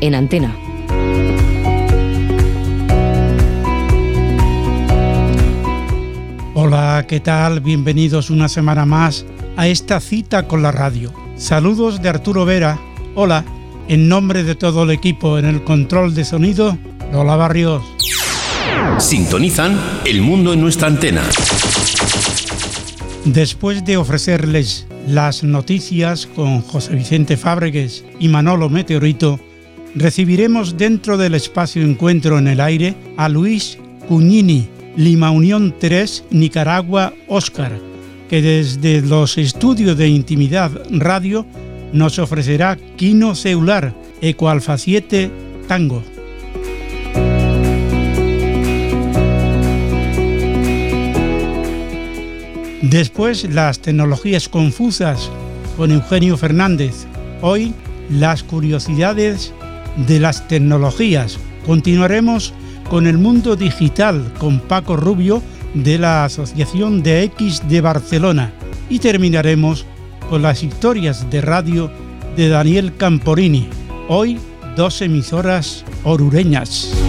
En antena. Hola, ¿qué tal? Bienvenidos una semana más a esta cita con la radio. Saludos de Arturo Vera. Hola, en nombre de todo el equipo en el control de sonido, Lola Barrios. Sintonizan El mundo en nuestra antena. Después de ofrecerles las noticias con José Vicente Fábregues y Manolo Meteorito, recibiremos dentro del espacio Encuentro en el Aire a Luis Cuñini, Lima Unión 3, Nicaragua, Oscar, que desde los estudios de Intimidad Radio nos ofrecerá Quino Celular, Ecoalfa 7, Tango. Después las tecnologías confusas con Eugenio Fernández. Hoy las curiosidades de las tecnologías. Continuaremos con el mundo digital con Paco Rubio de la Asociación de X de Barcelona. Y terminaremos con las historias de radio de Daniel Camporini. Hoy dos emisoras orureñas.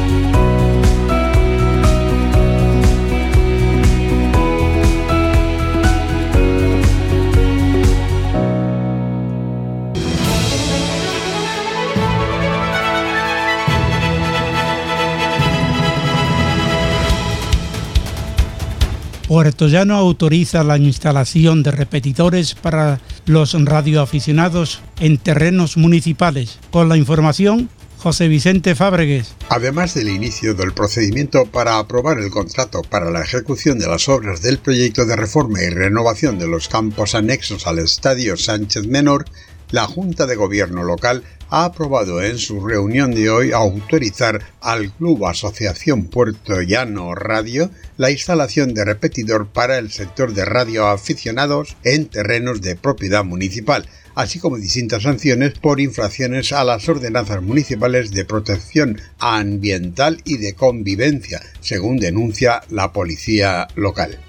Puerto Llano autoriza la instalación de repetidores para los radioaficionados en terrenos municipales. Con la información, José Vicente Fábregues. Además del inicio del procedimiento para aprobar el contrato para la ejecución de las obras del proyecto de reforma y renovación de los campos anexos al Estadio Sánchez Menor, la Junta de Gobierno local ha aprobado en su reunión de hoy autorizar al Club Asociación Puerto Llano Radio la instalación de repetidor para el sector de radioaficionados en terrenos de propiedad municipal, así como distintas sanciones por infracciones a las ordenanzas municipales de protección ambiental y de convivencia, según denuncia la policía local.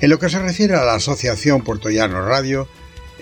En lo que se refiere a la Asociación Puerto Llano Radio,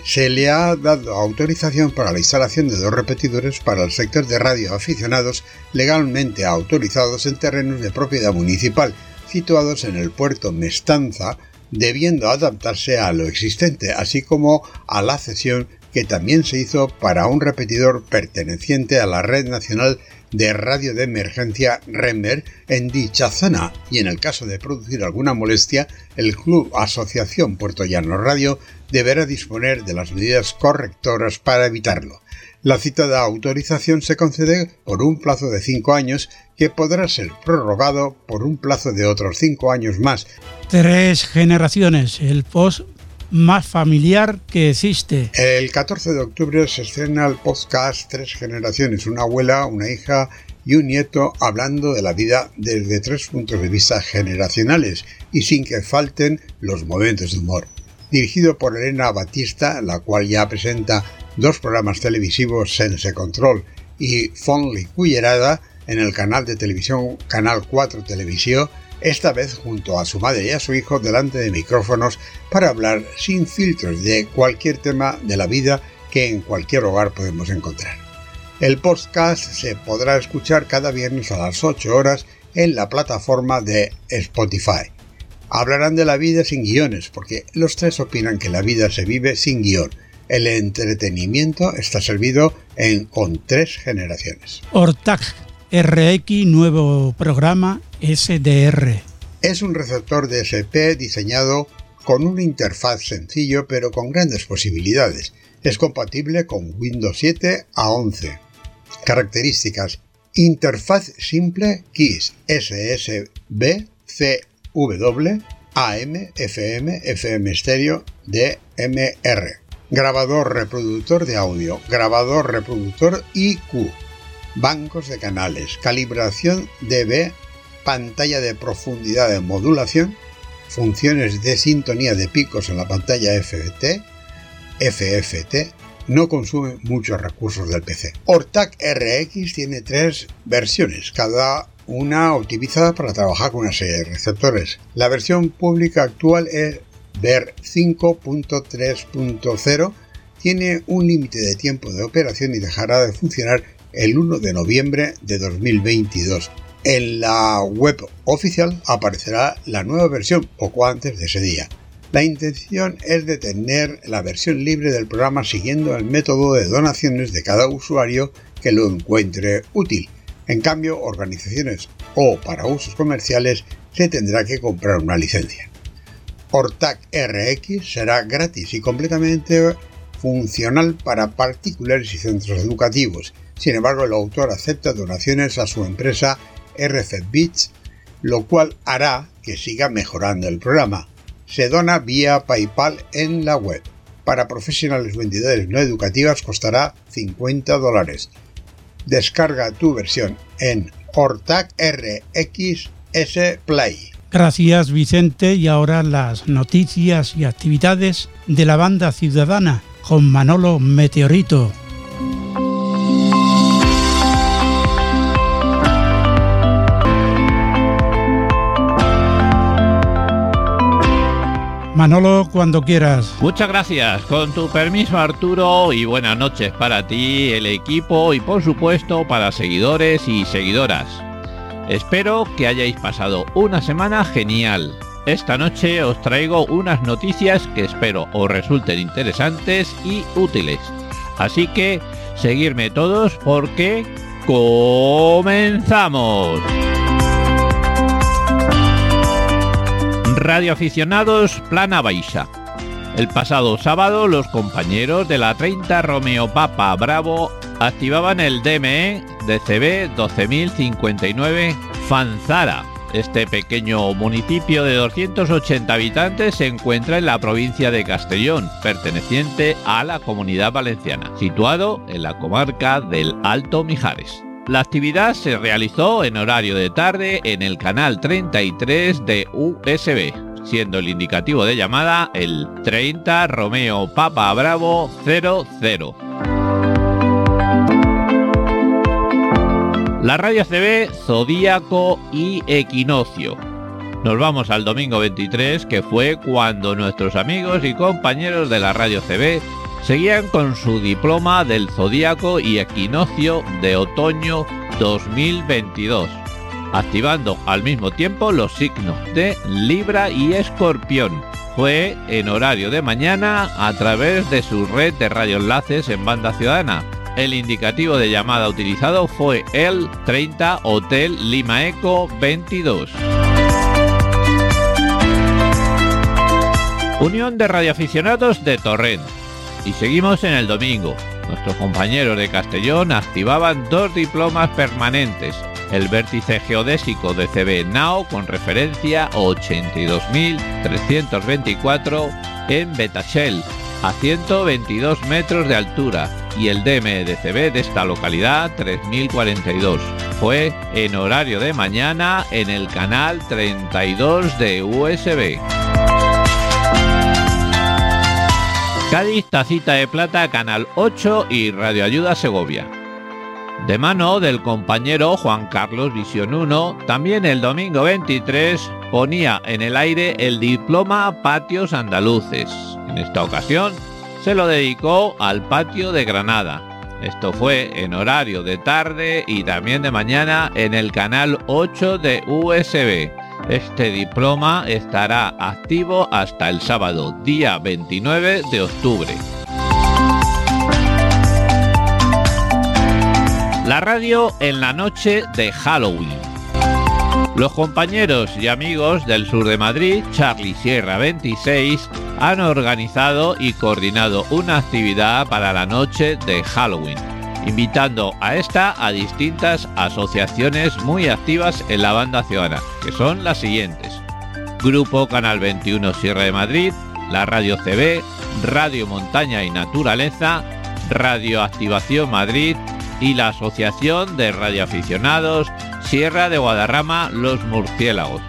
se le ha dado autorización para la instalación de dos repetidores para el sector de radioaficionados legalmente autorizados en terrenos de propiedad municipal situados en el puerto Mestanza, debiendo adaptarse a lo existente, así como a la cesión que también se hizo para un repetidor perteneciente a la Red Nacional de Radio de Emergencia REMER en dicha zona y en el caso de producir alguna molestia, el Club Asociación Puerto Llano Radio deberá disponer de las medidas correctoras para evitarlo. La citada autorización se concede por un plazo de cinco años que podrá ser prorrogado por un plazo de otros cinco años más. Tres generaciones, el post más familiar que existe. El 14 de octubre se estrena el podcast Tres Generaciones, una abuela, una hija y un nieto hablando de la vida desde tres puntos de vista generacionales y sin que falten los momentos de humor. Dirigido por Elena Batista, la cual ya presenta dos programas televisivos Sense Control y Fonly Cullerada en el canal de televisión Canal 4 Televisión, esta vez junto a su madre y a su hijo delante de micrófonos para hablar sin filtros de cualquier tema de la vida que en cualquier hogar podemos encontrar. El podcast se podrá escuchar cada viernes a las 8 horas en la plataforma de Spotify. Hablarán de la vida sin guiones, porque los tres opinan que la vida se vive sin guion. El entretenimiento está servido en con tres generaciones. Ortag RX, nuevo programa SDR. Es un receptor DSP diseñado con una interfaz sencillo pero con grandes posibilidades. Es compatible con Windows 7 a 11. Características. Interfaz simple KISS SSB CW AM FM FM estéreo DMR grabador reproductor de audio, grabador reproductor IQ, bancos de canales, calibración DB, pantalla de profundidad de modulación, funciones de sintonía de picos en la pantalla FFT, FFT, no consume muchos recursos del PC. Ortac RX tiene tres versiones, cada una optimizada para trabajar con una serie de receptores. La versión pública actual es Ver 5.3.0 tiene un límite de tiempo de operación y dejará de funcionar el 1 de noviembre de 2022. En la web oficial aparecerá la nueva versión poco antes de ese día. La intención es de tener la versión libre del programa siguiendo el método de donaciones de cada usuario que lo encuentre útil. En cambio, organizaciones o para usos comerciales se tendrá que comprar una licencia. Ortac RX será gratis y completamente funcional para particulares y centros educativos. Sin embargo, el autor acepta donaciones a su empresa RF Bits, lo cual hará que siga mejorando el programa. Se dona vía PayPal en la web. Para profesionales o entidades no educativas costará 50 dólares. Descarga tu versión en Ortac RX S Play. Gracias Vicente y ahora las noticias y actividades de la banda ciudadana con Manolo Meteorito. Manolo, cuando quieras. Muchas gracias. Con tu permiso, Arturo, y buenas noches para ti, el equipo y por supuesto para seguidores y seguidoras. Espero que hayáis pasado una semana genial. Esta noche os traigo unas noticias que espero os resulten interesantes y útiles. Así que seguirme todos porque comenzamos. Radioaficionados Plana Baixa. El pasado sábado los compañeros de la 30 Romeo Papa Bravo activaban el DME DCB 12059 Fanzara. Este pequeño municipio de 280 habitantes se encuentra en la provincia de Castellón, perteneciente a la comunidad valenciana, situado en la comarca del Alto Mijares. La actividad se realizó en horario de tarde en el canal 33 de USB, siendo el indicativo de llamada el 30 Romeo Papa Bravo 00. La radio CB, Zodíaco y Equinoccio. Nos vamos al domingo 23, que fue cuando nuestros amigos y compañeros de la radio CB seguían con su diploma del Zodíaco y Equinoccio de otoño 2022, activando al mismo tiempo los signos de Libra y Escorpión. Fue en horario de mañana a través de su red de radioenlaces en banda ciudadana el indicativo de llamada utilizado fue el 30 Hotel Lima Eco 22. Unión de radioaficionados de Torrent. Y seguimos en el domingo. Nuestros compañeros de Castellón activaban dos diplomas permanentes. El vértice geodésico de CB NAO con referencia 82.324 en Betachel a 122 metros de altura y el DMDCB de esta localidad 3042. Fue en horario de mañana en el canal 32 de USB. Cádiz Tacita de Plata, Canal 8 y Radio Ayuda Segovia. De mano del compañero Juan Carlos Visión 1, también el domingo 23 ponía en el aire el diploma Patios Andaluces. En esta ocasión se lo dedicó al patio de Granada. Esto fue en horario de tarde y también de mañana en el canal 8 de USB. Este diploma estará activo hasta el sábado, día 29 de octubre. La radio en la noche de Halloween. Los compañeros y amigos del sur de Madrid, Charlie Sierra 26, han organizado y coordinado una actividad para la noche de Halloween invitando a esta a distintas asociaciones muy activas en la banda ciudadana, que son las siguientes. Grupo Canal 21 Sierra de Madrid, la Radio CB, Radio Montaña y Naturaleza, Radio Activación Madrid y la Asociación de Radioaficionados Sierra de Guadarrama Los Murciélagos.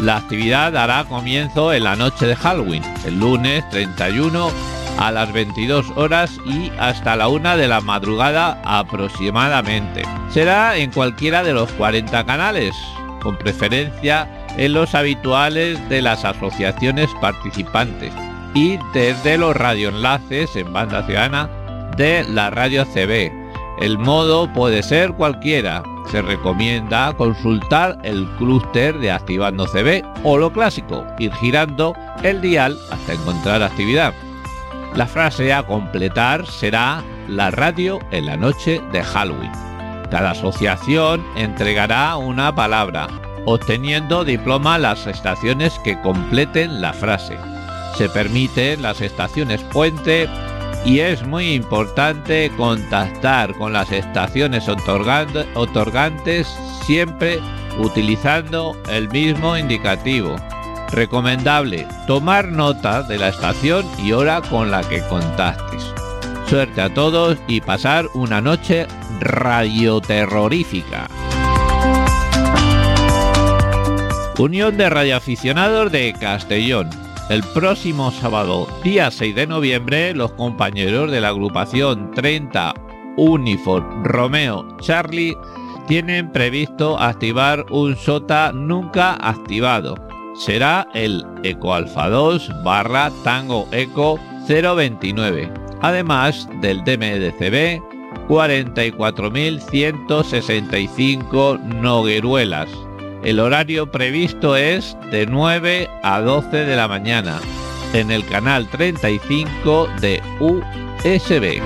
La actividad dará comienzo en la noche de Halloween, el lunes 31 a las 22 horas y hasta la 1 de la madrugada aproximadamente. Será en cualquiera de los 40 canales, con preferencia en los habituales de las asociaciones participantes y desde los radioenlaces en banda ciudadana de la radio CB. El modo puede ser cualquiera, se recomienda consultar el clúster de Activando CB o lo clásico, ir girando el dial hasta encontrar actividad. La frase a completar será la radio en la noche de Halloween. Cada asociación entregará una palabra, obteniendo diploma las estaciones que completen la frase. Se permiten las estaciones puente y es muy importante contactar con las estaciones otorgantes siempre utilizando el mismo indicativo. Recomendable tomar nota de la estación y hora con la que contactes. Suerte a todos y pasar una noche radioterrorífica. Unión de Radioaficionados de Castellón el próximo sábado, día 6 de noviembre, los compañeros de la agrupación 30 Uniform Romeo Charlie tienen previsto activar un SOTA nunca activado. Será el Eco Alfa 2 barra Tango Eco 029, además del DMDCB 44165 Nogueruelas. El horario previsto es de 9 a 12 de la mañana en el canal 35 de USB.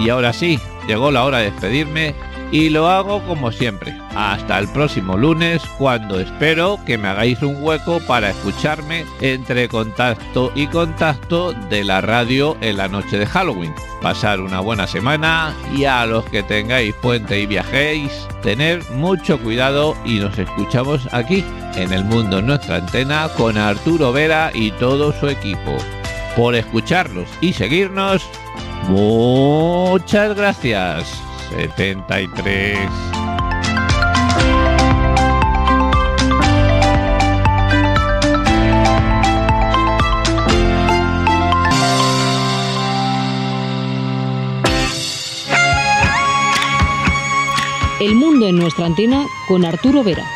Y ahora sí, llegó la hora de despedirme y lo hago como siempre. Hasta el próximo lunes cuando espero que me hagáis un hueco para escucharme entre contacto y contacto de la radio en la noche de Halloween. Pasar una buena semana y a los que tengáis puente y viajéis, tener mucho cuidado y nos escuchamos aquí en el mundo en nuestra antena con Arturo Vera y todo su equipo. Por escucharlos y seguirnos, muchas gracias. 73. El mundo en nuestra antena con Arturo Vera.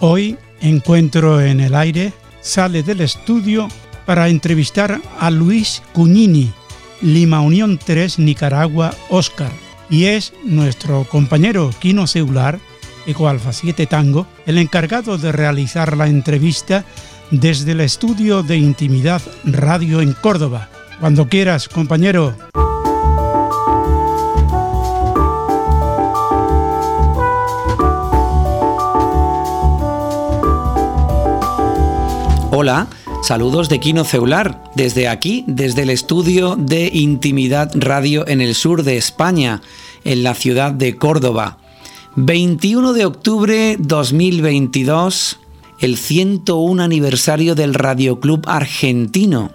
Hoy Encuentro en el Aire sale del estudio para entrevistar a Luis Cuñini, Lima Unión 3 Nicaragua Oscar, y es nuestro compañero Quino Celular, Eco Alfa 7 Tango, el encargado de realizar la entrevista desde el estudio de Intimidad Radio en Córdoba. Cuando quieras, compañero. Hola, saludos de Quino Ceular, desde aquí, desde el estudio de Intimidad Radio en el sur de España, en la ciudad de Córdoba. 21 de octubre 2022, el 101 aniversario del Radio Club Argentino.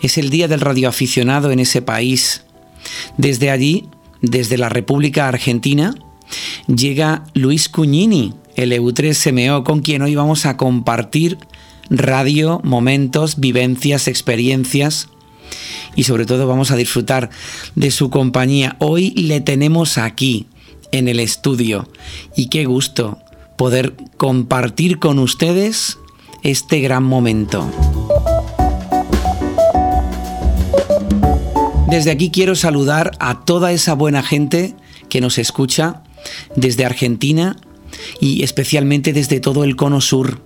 Es el día del radioaficionado en ese país. Desde allí, desde la República Argentina, llega Luis Cuñini, el EU3MO, con quien hoy vamos a compartir radio, momentos, vivencias, experiencias y sobre todo vamos a disfrutar de su compañía. Hoy le tenemos aquí, en el estudio, y qué gusto poder compartir con ustedes este gran momento. Desde aquí quiero saludar a toda esa buena gente que nos escucha desde Argentina y especialmente desde todo el cono sur.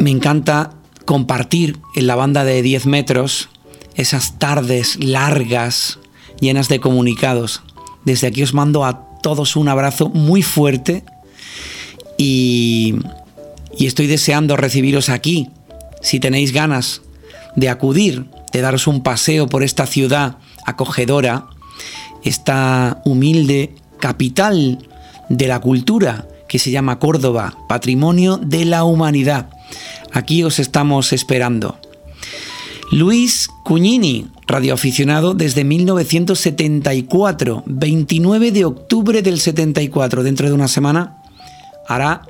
Me encanta compartir en la banda de 10 metros esas tardes largas llenas de comunicados. Desde aquí os mando a todos un abrazo muy fuerte y, estoy deseando recibiros aquí. Si tenéis ganas de acudir, de daros un paseo por esta ciudad acogedora, esta humilde capital de la cultura que se llama Córdoba, patrimonio de la humanidad. Aquí os estamos esperando. Luis Cuñini, radioaficionado desde 1974, 29 de octubre del 74, dentro de una semana, hará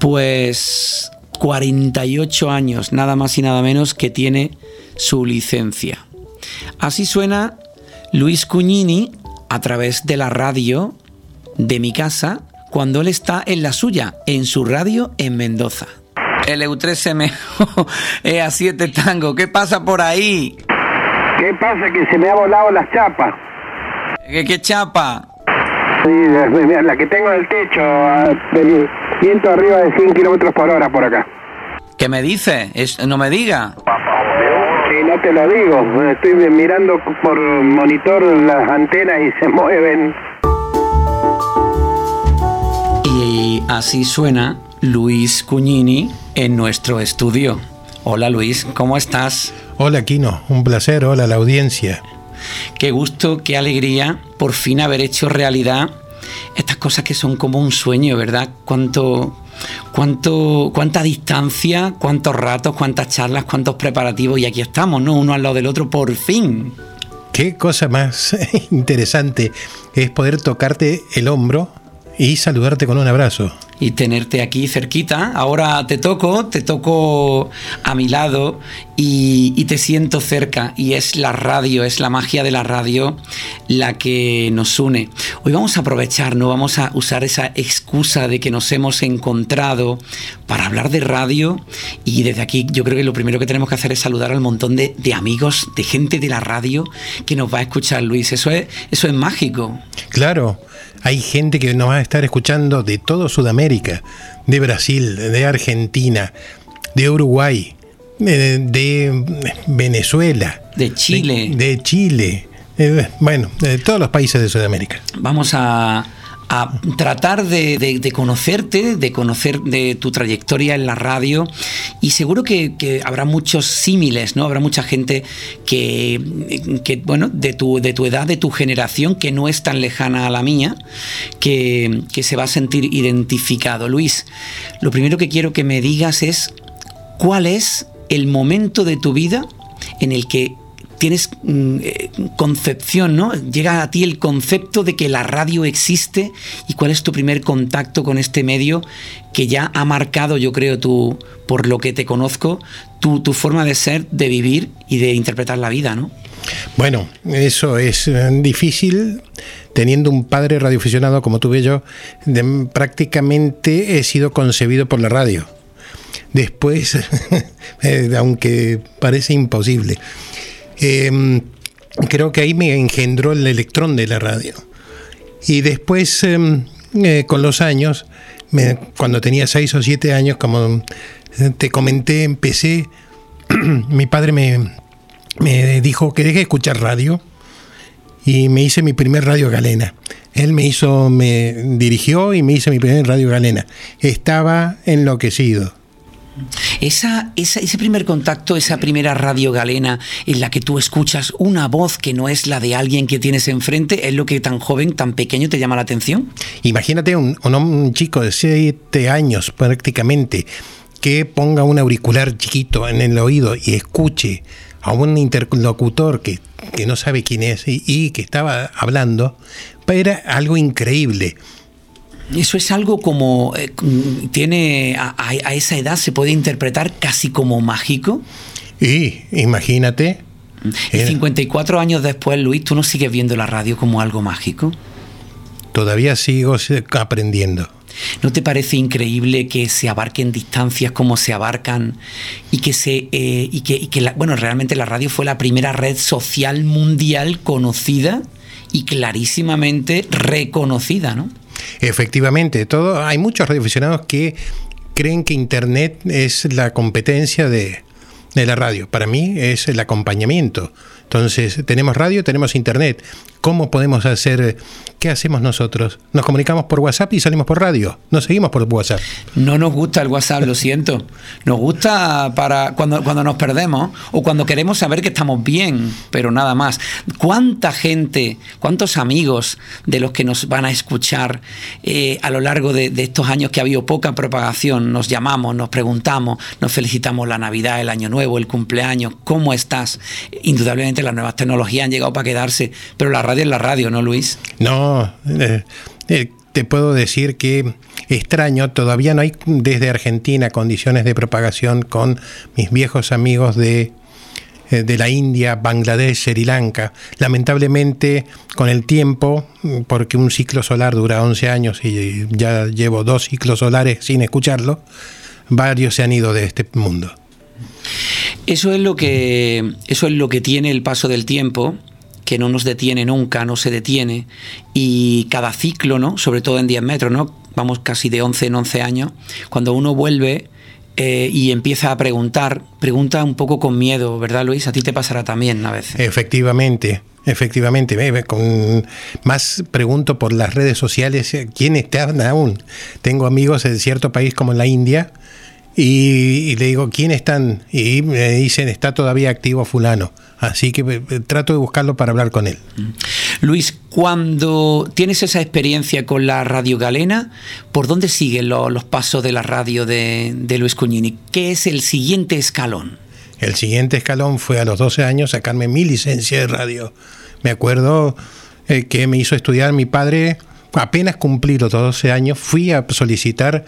pues 48 años, nada más y nada menos que tiene su licencia. Así suena Luis Cuñini a través de la radio de mi casa cuando él está en la suya, en su radio en Mendoza. El EU3M EA7 Tango, ¿qué pasa por ahí? ¿Qué pasa? Que se me ha volado la chapa. ¿Qué, chapa? Sí, la, que tengo del techo, del viento arriba de 100 kilómetros por hora por acá. ¿Qué me dice? no me diga. Sí, no te lo digo. Estoy mirando por monitor las antenas y se mueven. Y así suena Luis Cuñini en nuestro estudio. Hola Luis, ¿cómo estás? Hola Quino, un placer, hola la audiencia. Qué gusto, qué alegría por fin haber hecho realidad estas cosas que son como un sueño, ¿verdad? Cuánto, cuánto, cuánta distancia, cuántos ratos, cuántas charlas, cuántos preparativos y aquí estamos, ¿no? Uno al lado del otro, por fin. Qué cosa más interesante es poder tocarte el hombro y saludarte con un abrazo. Y tenerte aquí cerquita. Ahora te toco, te toco a mi lado y, te siento cerca. Y es la radio, es la magia de la radio la que nos une. Hoy vamos a aprovechar, no vamos a usar esa excusa de que nos hemos encontrado para hablar de radio. Y desde aquí yo creo que lo primero que tenemos que hacer es saludar al montón de, de amigos, de gente de la radio que nos va a escuchar, Luis. Eso es, eso es mágico. Claro. Hay gente que nos va a estar escuchando de todo Sudamérica, de Brasil, de Argentina, de Uruguay, de, Venezuela, de Chile, de, Chile, eh, bueno, de todos los países de Sudamérica. Vamos a a tratar de, conocerte, de conocer de tu trayectoria en la radio y seguro que, habrá muchos símiles, ¿no? Habrá mucha gente que, bueno, de tu, de tu edad, de tu generación, que no es tan lejana a la mía, que, que se va a sentir identificado. Luis, lo primero que quiero que me digas es cuál es el momento de tu vida en el que tienes mm, eh, concepción, ¿no? Llega a ti el concepto de que la radio existe y cuál es tu primer contacto con este medio que ya ha marcado, yo creo, tú, por lo que te conozco, tu, forma de ser, de vivir y de interpretar la vida, ¿no? Bueno, eso es eh, difícil teniendo un padre radioaficionado como tuve yo, prácticamente he sido concebido por la radio. Después, eh, aunque parece imposible, Em, creo que ahí me engendró el electrón de la radio. Y después, em, eh, con los años, cuando tenía seis o siete años, como te comenté, empecé, mi padre me, me dijo que deje de escuchar radio y me hice mi primer radio galena. Él me hizo, me dirigió y me hice mi primer radio galena. Estaba enloquecido. Esa, ese primer contacto, esa primera radio galena en la que tú escuchas una voz que no es la de alguien que tienes enfrente, ¿es lo que tan joven, tan pequeño te llama la atención? Imagínate un, chico de 7 años prácticamente que ponga un auricular chiquito en el oído y escuche a un interlocutor que, no sabe quién es y, que estaba hablando, era algo increíble. Eso es algo como, eh, tiene, a, esa edad se puede interpretar casi como mágico. Y imagínate. Y 54 años después, Luis, ¿tú no sigues viendo la radio como algo mágico? Todavía sigo aprendiendo. ¿No te parece increíble que se abarquen distancias como se abarcan y que se eh, y que, y que bueno realmente la radio fue la primera red social mundial conocida y clarísimamente reconocida, ¿no? Efectivamente, todo hay muchos radioaficionados que creen que Internet es la competencia de, de la radio. Para mí es el acompañamiento. Entonces, tenemos radio, tenemos internet. ¿Cómo podemos hacer? ¿Qué hacemos nosotros? Nos comunicamos por WhatsApp y salimos por radio. Nos seguimos por WhatsApp. No nos gusta el WhatsApp, lo siento. Nos gusta para cuando, cuando nos perdemos o cuando queremos saber que estamos bien, pero nada más. ¿Cuánta gente, cuántos amigos de los que nos van a escuchar eh, a lo largo de estos años que ha habido poca propagación, nos llamamos, nos preguntamos, nos felicitamos la Navidad, el Año Nuevo, el cumpleaños, ¿cómo estás? Indudablemente las nuevas tecnologías han llegado para quedarse, pero la radio es la radio, ¿no, Luis? No, eh, eh, te puedo decir que extraño, todavía no hay desde Argentina condiciones de propagación con mis viejos amigos de, eh, de la India, Bangladesh, Sri Lanka. Lamentablemente, con el tiempo, porque un ciclo solar dura 11 años y ya llevo dos ciclos solares sin escucharlo, varios se han ido de este mundo. Eso es lo que, eso es lo que tiene el paso del tiempo que no nos detiene nunca, no se detiene, y cada ciclo, ¿no? sobre todo en 10 metros, ¿no? vamos casi de 11 en 11 años, cuando uno vuelve eh, y empieza a preguntar, pregunta un poco con miedo, ¿verdad Luis? A ti te pasará también a veces. Efectivamente, efectivamente. Con, más pregunto por las redes sociales, ¿quién está aún? Tengo amigos en cierto país como la India, y, le digo, ¿quién están? Y me dicen, está todavía activo fulano. Así que eh, trato de buscarlo para hablar con él. Mm. Luis, cuando tienes esa experiencia con la radio galena, ¿por dónde siguen los pasos de la radio de, Luis Cuñini? ¿Qué es el siguiente escalón? El siguiente escalón fue a los 12 años sacarme mi licencia de radio. Me acuerdo eh, que me hizo estudiar mi padre, apenas cumplí los 12 años, fui a solicitar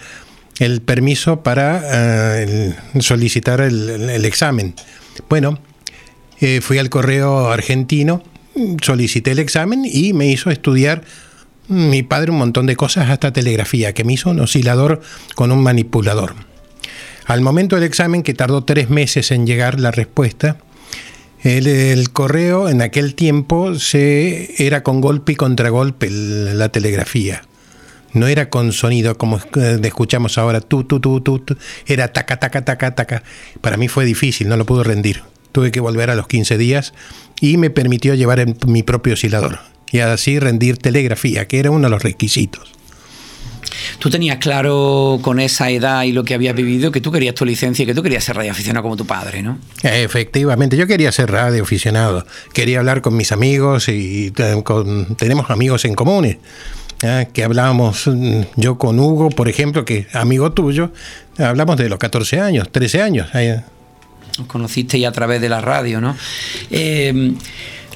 el permiso para eh, solicitar el, examen. Bueno, eh, fui al correo argentino, solicité el examen y me hizo estudiar mi padre un montón de cosas, hasta telegrafía, que me hizo un oscilador con un manipulador. Al momento del examen, que tardó tres meses en llegar la respuesta, el, correo en aquel tiempo se, era con golpe y contragolpe la telegrafía no era con sonido como escuchamos ahora, tú, tú, tú, tú, era taca, taca, taca, taca. Para mí fue difícil, no lo pude rendir. Tuve que volver a los 15 días y me permitió llevar mi propio oscilador y así rendir telegrafía, que era uno de los requisitos. Tú tenías claro con esa edad y lo que habías vivido que tú querías tu licencia y que tú querías ser radioaficionado como tu padre, ¿no? Efectivamente, yo quería ser radioaficionado. Quería hablar con mis amigos y eh, tenemos amigos en comunes. ¿Eh? que hablábamos mm, yo con Hugo, por ejemplo, que amigo tuyo, hablamos de los 14 años, 13 años. Os conociste ya a través de la radio, ¿no? Eh,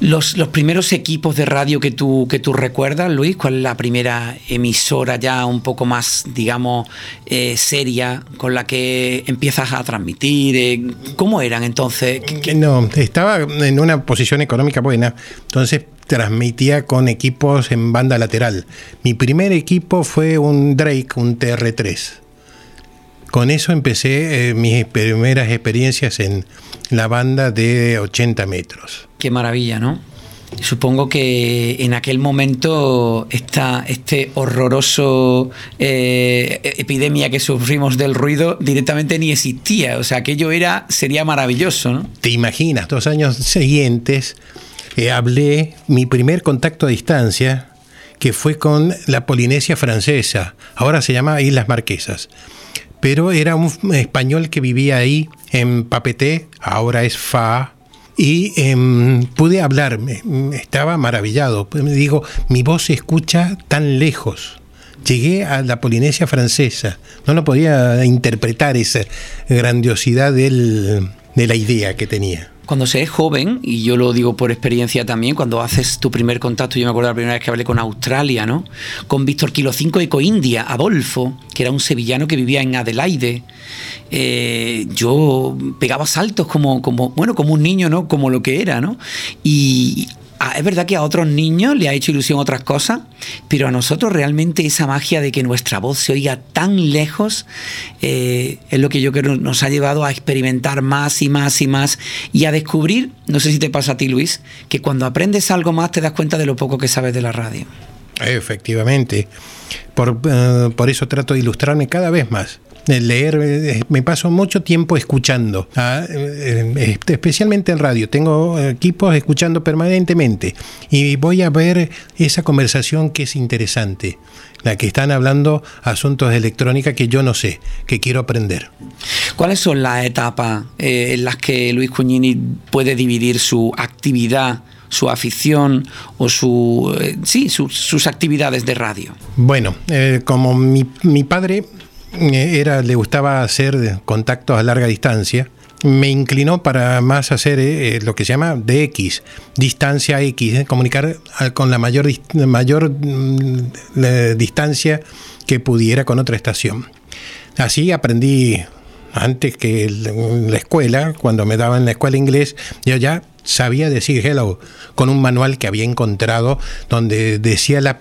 los, primeros equipos de radio que tú, que tú recuerdas, Luis, ¿cuál es la primera emisora ya un poco más, digamos, eh, seria con la que empiezas a transmitir? ¿Cómo eran entonces? No, estaba en una posición económica buena, entonces transmitía con equipos en banda lateral. Mi primer equipo fue un Drake, un TR3. Con eso empecé eh, mis primeras experiencias en la banda de 80 metros. Qué maravilla, ¿no? Supongo que en aquel momento esta este horroroso eh, epidemia que sufrimos del ruido directamente ni existía. O sea, aquello era, sería maravilloso, ¿no? Te imaginas, dos años siguientes eh, hablé mi primer contacto a distancia, que fue con la Polinesia francesa, ahora se llama Islas Marquesas. Pero era un español que vivía ahí en Papeté, ahora es Fa, y em, pude hablarme, estaba maravillado. Me digo, mi voz se escucha tan lejos. Llegué a la Polinesia francesa, no lo podía interpretar esa grandiosidad de la idea que tenía cuando se es joven, y yo lo digo por experiencia también, cuando haces tu primer contacto, yo me acuerdo la primera vez que hablé con Australia, ¿no? Con Víctor Kilo 5 de Coindia, Adolfo, que era un sevillano que vivía en Adelaide. Eh, yo pegaba saltos como, como, bueno, como un niño, ¿no? Como lo que era, ¿no? Y Ah, es verdad que a otros niños le ha hecho ilusión otras cosas, pero a nosotros realmente esa magia de que nuestra voz se oiga tan lejos eh, es lo que yo creo nos ha llevado a experimentar más y más y más y a descubrir, no sé si te pasa a ti Luis, que cuando aprendes algo más te das cuenta de lo poco que sabes de la radio. Efectivamente, por, eh, por eso trato de ilustrarme cada vez más leer, eh, me paso mucho tiempo escuchando, ah, eh, especialmente en radio. Tengo equipos escuchando permanentemente y voy a ver esa conversación que es interesante, la que están hablando asuntos de electrónica que yo no sé, que quiero aprender. ¿Cuáles son las etapas eh, en las que Luis Cuñini puede dividir su actividad? su afición o su, sí, sus actividades de radio? Bueno, como mi, mi, padre eh, era, le gustaba hacer contactos a larga distancia. Me inclinó para más hacer eh, eh, lo que se llama DX, distancia X, comunicar con la mayor, mayor mm, distancia que pudiera con otra estación. Así aprendí antes que la escuela, cuando me daban la escuela inglés, yo ya sabía decir hello con un manual que había encontrado donde decía la,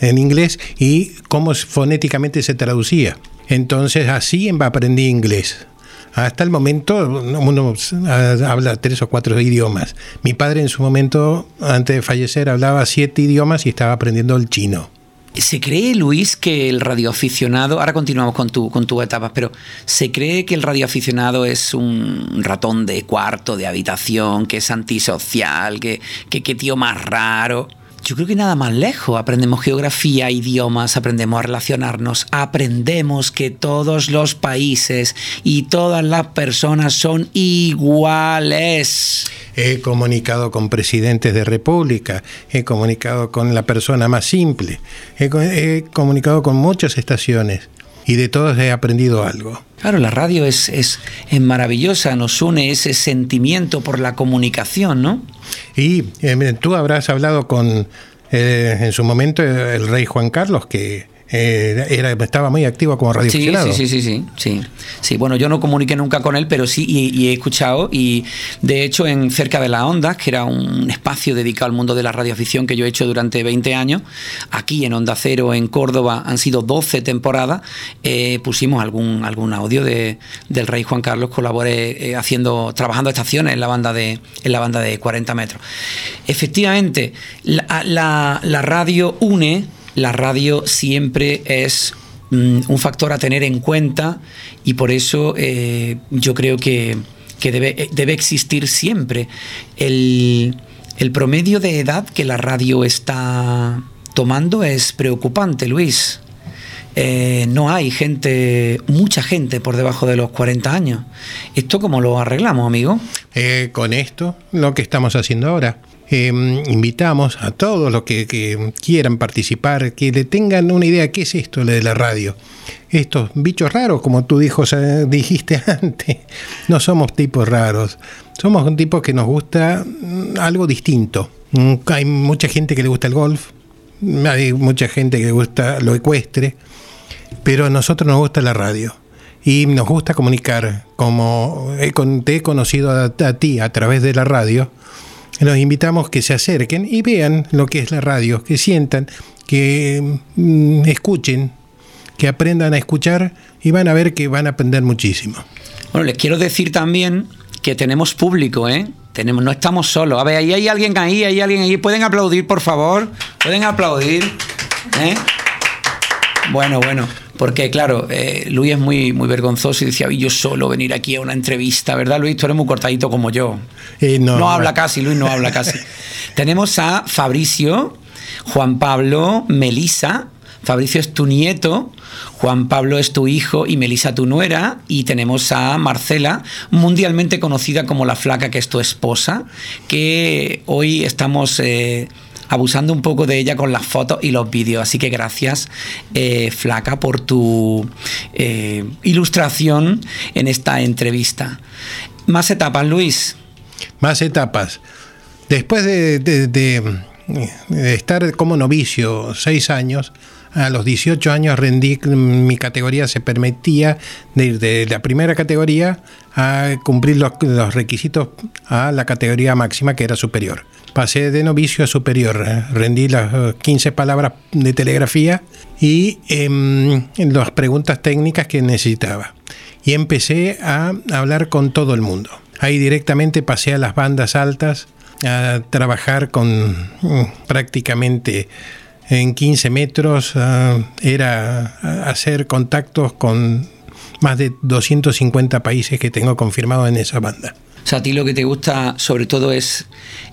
en inglés y cómo fonéticamente se traducía. Entonces así aprendí inglés. Hasta el momento uno habla tres o cuatro idiomas. Mi padre en su momento, antes de fallecer, hablaba siete idiomas y estaba aprendiendo el chino. ¿Se cree, Luis, que el radioaficionado, ahora continuamos con tu, con tu etapas, pero ¿se cree que el radioaficionado es un ratón de cuarto, de habitación, que es antisocial, que, que, que tío más raro? Yo creo que nada más lejos. Aprendemos geografía, idiomas, aprendemos a relacionarnos, aprendemos que todos los países y todas las personas son iguales. He comunicado con presidentes de república, he comunicado con la persona más simple, he, comunicado con muchas estaciones y de todos he aprendido algo. Claro, la radio es, es, es, maravillosa, nos une ese sentimiento por la comunicación, ¿no? Y eh, tú habrás hablado con, eh, en su momento, el rey Juan Carlos, que eh, era, estaba muy activo como radioaficionado. Sí, sí, sí, sí, sí, bueno, yo no comuniqué nunca con él, pero sí, y, he escuchado, y de hecho en Cerca de la Onda, que era un espacio dedicado al mundo de la radioafición que yo he hecho durante 20 años, aquí en Onda Cero, en Córdoba, han sido 12 temporadas, eh, pusimos algún, algún audio de, del Rey Juan Carlos, colaboré eh, haciendo, trabajando estaciones en la banda de, en la banda de 40 metros. Efectivamente, la radio une la radio siempre es mm, un factor a tener en cuenta y por eso eh, yo creo que, debe, debe, existir siempre. El, promedio de edad que la radio está tomando es preocupante, Luis. Eh, no hay gente, mucha gente por debajo de los 40 años. ¿Esto cómo lo arreglamos, amigo? Eh, con esto, lo que estamos haciendo ahora. Em, invitamos a todos los que, quieran participar, que le tengan una idea qué es esto de la radio. Estos bichos raros, como tú dijo, dijiste antes, no somos tipos raros, somos un tipo que nos gusta mm, algo distinto. Mm, hay mucha gente que le gusta el golf, hay mucha gente que le gusta lo ecuestre, pero a nosotros nos gusta la radio y nos gusta comunicar. Como te he conocido a ti a través de la radio, los invitamos que se acerquen y vean lo que es la radio, que sientan, que mm, escuchen, que aprendan a escuchar y van a ver que van a aprender muchísimo. Bueno, les quiero decir también que tenemos público, ¿eh? Tenemos, no estamos solos. A ver, ahí hay alguien ahí, hay alguien ahí. ¿Pueden aplaudir, por favor? ¿Pueden aplaudir? ¿Eh? Bueno, bueno. Porque, claro, eh, Luis es muy, muy vergonzoso y decía, yo solo venir aquí a una entrevista, ¿verdad, Luis? Tú eres muy cortadito como yo. Eh, no, habla casi, Luis no habla casi. Tenemos a Fabricio, Juan Pablo, Melisa, Fabricio es tu nieto, Juan Pablo es tu hijo y Melisa tu nuera. Y tenemos a Marcela, mundialmente conocida como la flaca, que es tu esposa, que hoy estamos... Eh, abusando un poco de ella con las fotos y los vídeos. Así que gracias, eh, Flaca, por tu eh, ilustración en esta entrevista. Más etapas, Luis. Más etapas. Después de, estar como novicio seis años, a los 18 años rendí, mi categoría se permitía de ir de la primera categoría a cumplir los, requisitos a la categoría máxima que era superior. Pasé de novicio a superior, eh, rendí las 15 palabras de telegrafía y em, las preguntas técnicas que necesitaba. Y empecé a hablar con todo el mundo. Ahí directamente pasé a las bandas altas, a trabajar con mm, prácticamente en 15 metros, era hacer contactos con más de 250 países que tengo confirmados en esa banda. O sea, a ti lo que te gusta sobre todo es,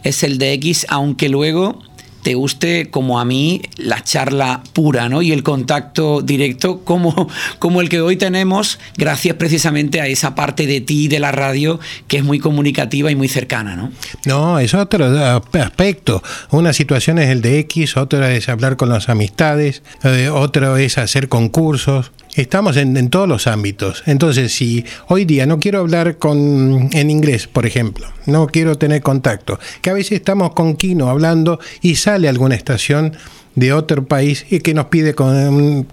es el DX, aunque luego te guste como a mí la charla pura, ¿no? Y el contacto directo como, como el que hoy tenemos, gracias precisamente a esa parte de ti, de la radio, que es muy comunicativa y muy cercana, ¿no? No, es otro aspecto. Una situación es el de X, otra es hablar con las amistades, eh, otro es hacer concursos. Estamos en, todos los ámbitos. Entonces, si hoy día no quiero hablar con, en inglés, por ejemplo, no quiero tener contacto, que a veces estamos con Kino hablando y sale alguna estación de otro país y que nos pide con,